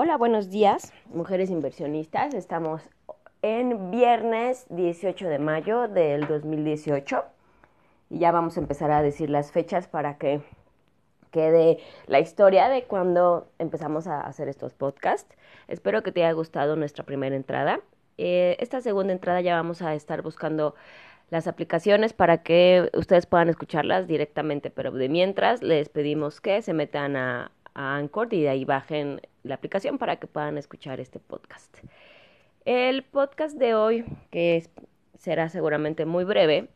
Hola, buenos días, mujeres inversionistas. Estamos en viernes 18 de mayo del 2018 y ya vamos a empezar a decir las fechas para que quede la historia de cuando empezamos a hacer estos podcasts. Espero que te haya gustado nuestra primera entrada. Eh, esta segunda entrada ya vamos a estar buscando las aplicaciones para que ustedes puedan escucharlas directamente, pero de mientras les pedimos que se metan a, a Anchor y de ahí bajen la aplicación para que puedan escuchar este podcast. El podcast de hoy, que será seguramente muy breve,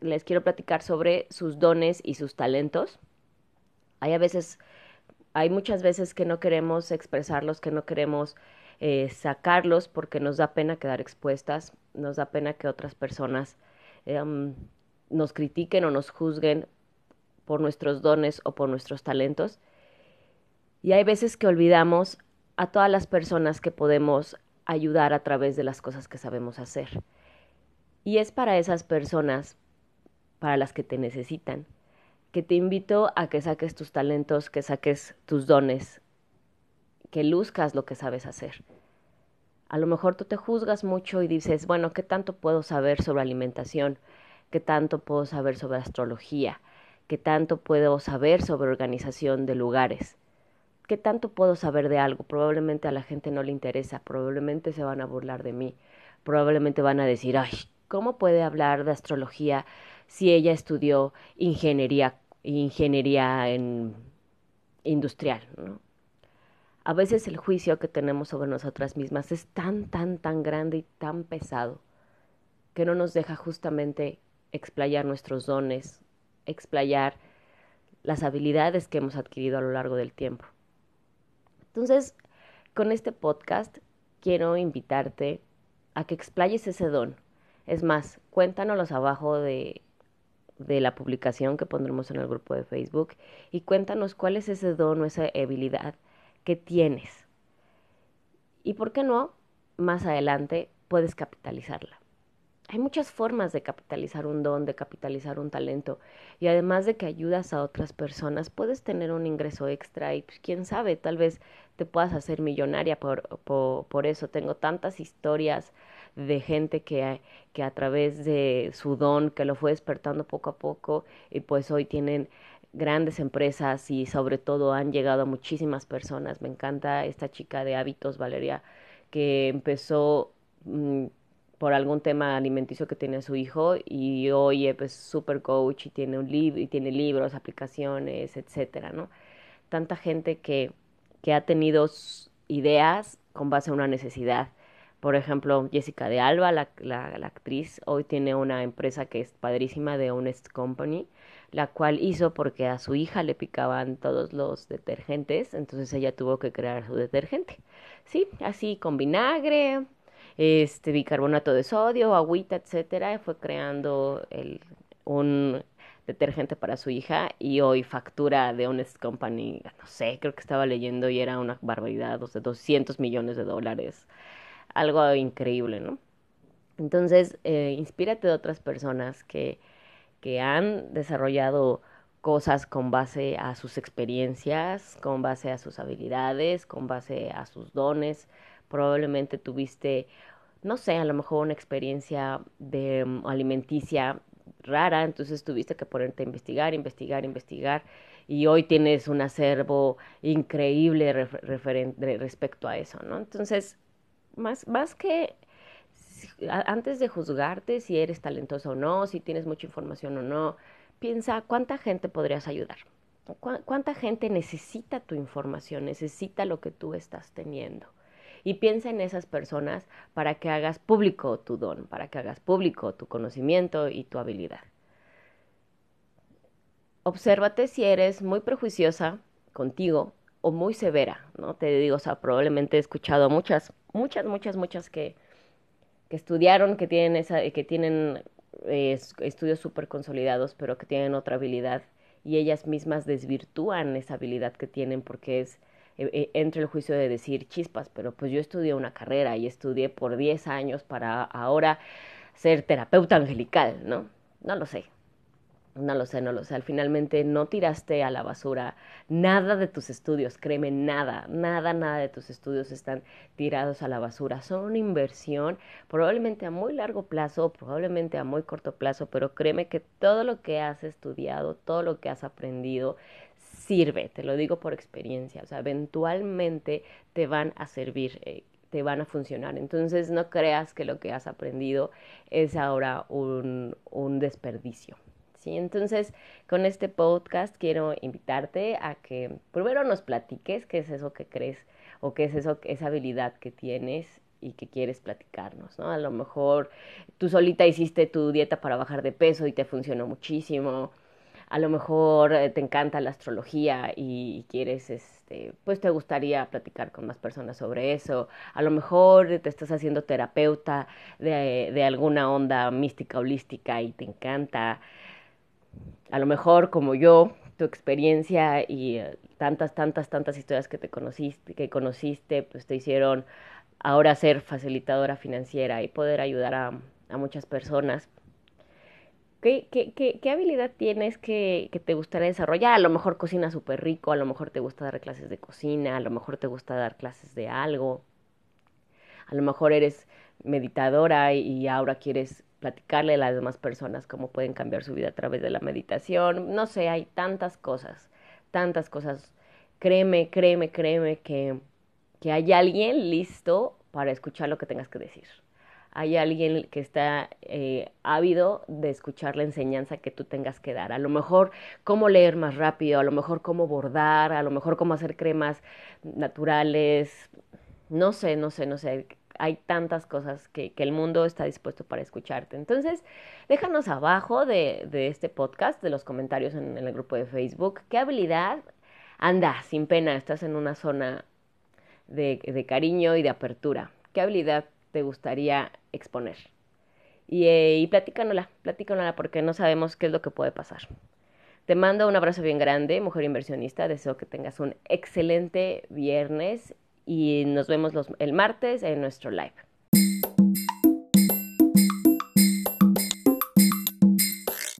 les quiero platicar sobre sus dones y sus talentos. Hay a veces, hay muchas veces que no queremos expresarlos, que no queremos eh, sacarlos porque nos da pena quedar expuestas, nos da pena que otras personas em, nos critiquen o nos juzguen por nuestros dones o por nuestros talentos. Y hay veces que olvidamos a todas las personas que podemos ayudar a través de las cosas que sabemos hacer. Y es para esas personas, para las que te necesitan, que te invito a que saques tus talentos, que saques tus dones, que luzcas lo que sabes hacer. A lo mejor tú te juzgas mucho y dices, bueno, ¿qué tanto puedo saber sobre alimentación? ¿Qué tanto puedo saber sobre astrología? ¿Qué tanto puedo saber sobre organización de lugares? ¿Qué tanto puedo saber de algo? Probablemente a la gente no le interesa, probablemente se van a burlar de mí, probablemente van a decir, ay, ¿cómo puede hablar de astrología si ella estudió ingeniería, ingeniería en industrial? ¿no? A veces el juicio que tenemos sobre nosotras mismas es tan, tan, tan grande y tan pesado que no nos deja justamente explayar nuestros dones, explayar las habilidades que hemos adquirido a lo largo del tiempo. Entonces, con este podcast quiero invitarte a que explayes ese don. Es más, cuéntanos abajo de, de la publicación que pondremos en el grupo de Facebook y cuéntanos cuál es ese don o esa habilidad que tienes. Y por qué no, más adelante puedes capitalizarla hay muchas formas de capitalizar un don, de capitalizar un talento. Y además de que ayudas a otras personas, puedes tener un ingreso extra y pues, quién sabe, tal vez te puedas hacer millonaria por, por, eso. Tengo tantas historias de gente que, que a través de su don, que lo fue despertando poco a poco, y pues hoy tienen grandes empresas y sobre todo han llegado a muchísimas personas. Me encanta esta chica de hábitos, Valeria, que empezó... Mm, por algún tema alimenticio que tiene su hijo y hoy es pues, super coach y tiene un libro y tiene libros, aplicaciones, etcétera, ¿no? Tanta gente que, que ha tenido ideas con base a una necesidad. Por ejemplo, Jessica de Alba, la, la, la, actriz, hoy tiene una empresa que es padrísima de Honest Company, la cual hizo porque a su hija le picaban todos los detergentes, entonces ella tuvo que crear su detergente. Sí, así con vinagre, este bicarbonato de sodio, agüita, etcétera, fue creando un detergente para su hija y hoy factura de Honest Company, no sé, creo que estaba leyendo y era una barbaridad, o sea, 200 millones de dólares, algo increíble, ¿no? Entonces, eh, inspírate de otras personas que han desarrollado cosas con base a sus experiencias, con base a sus habilidades, con base a sus dones. Probablemente tuviste no sé, a lo mejor una experiencia de mm, alimenticia rara, entonces tuviste que ponerte a investigar, investigar, investigar, y hoy tienes un acervo increíble respecto a eso, ¿no? Entonces, más, más que antes de juzgarte si eres talentoso o no, si tienes mucha información o no, piensa cuánta gente podrías ayudar. ¿Cuánta gente necesita tu información, necesita lo que tú estás teniendo? Y piensa en esas personas para que hagas público tu don, para que hagas público tu conocimiento y tu habilidad. Obsérvate si eres muy prejuiciosa contigo o muy severa, ¿no? Te digo, o sea, probablemente he escuchado muchas, muchas, muchas, muchas que, que estudiaron, que tienen, esa, que tienen eh, estudios súper consolidados, pero que tienen otra habilidad y ellas mismas desvirtúan esa habilidad que tienen porque es e, e, entre el juicio de decir chispas, pero pues yo estudié una carrera y estudié por 10 años para ahora ser terapeuta angelical, ¿no? No lo sé. No lo sé, no lo sé. Al finalmente no tiraste a la basura nada de tus estudios, créeme, nada, nada, nada de tus estudios están tirados a la basura. Son una inversión probablemente a muy largo plazo, probablemente a muy corto plazo, pero créeme que todo lo que has estudiado, todo lo que has aprendido, sirve, te lo digo por experiencia, o sea, eventualmente te van a servir. Eh, te van a funcionar. Entonces no creas que lo que has aprendido es ahora un, un desperdicio. ¿Sí? Entonces, con este podcast quiero invitarte a que primero nos platiques qué es eso que crees o qué es eso, esa habilidad que tienes y que quieres platicarnos, ¿no? A lo mejor tú solita hiciste tu dieta para bajar de peso y te funcionó muchísimo. A lo mejor eh, te encanta la astrología y, quieres, este, pues te gustaría platicar con más personas sobre eso. A lo mejor te estás haciendo terapeuta de, de alguna onda mística holística y te encanta a lo mejor como yo, tu experiencia y eh, tantas, tantas, tantas historias que te conociste, que conociste, pues te hicieron ahora ser facilitadora financiera y poder ayudar a, muchas personas. ¿Qué, qué, qué, qué habilidad tienes que, que, te gustaría desarrollar? A lo mejor cocina súper rico, a lo mejor te gusta dar clases de cocina, a lo mejor te gusta dar clases de algo, a lo mejor eres meditadora y ahora quieres platicarle a las demás personas cómo pueden cambiar su vida a través de la meditación. No sé, hay tantas cosas, tantas cosas. Créeme, créeme, créeme que, que hay alguien listo para escuchar lo que tengas que decir. Hay alguien que está eh, ávido de escuchar la enseñanza que tú tengas que dar. A lo mejor cómo leer más rápido, a lo mejor cómo bordar, a lo mejor cómo hacer cremas naturales. No sé, no sé, no sé hay tantas cosas que, el mundo está dispuesto para escucharte. Entonces, déjanos abajo de, este podcast, de los comentarios en, el grupo de Facebook, qué habilidad anda, sin pena, estás en una zona de, cariño y de apertura. ¿Qué habilidad te gustaría exponer? Y, eh, y porque no sabemos qué es lo que puede pasar. Te mando un abrazo bien grande, mujer inversionista. Deseo que tengas un excelente viernes y nos vemos los, el martes en nuestro live.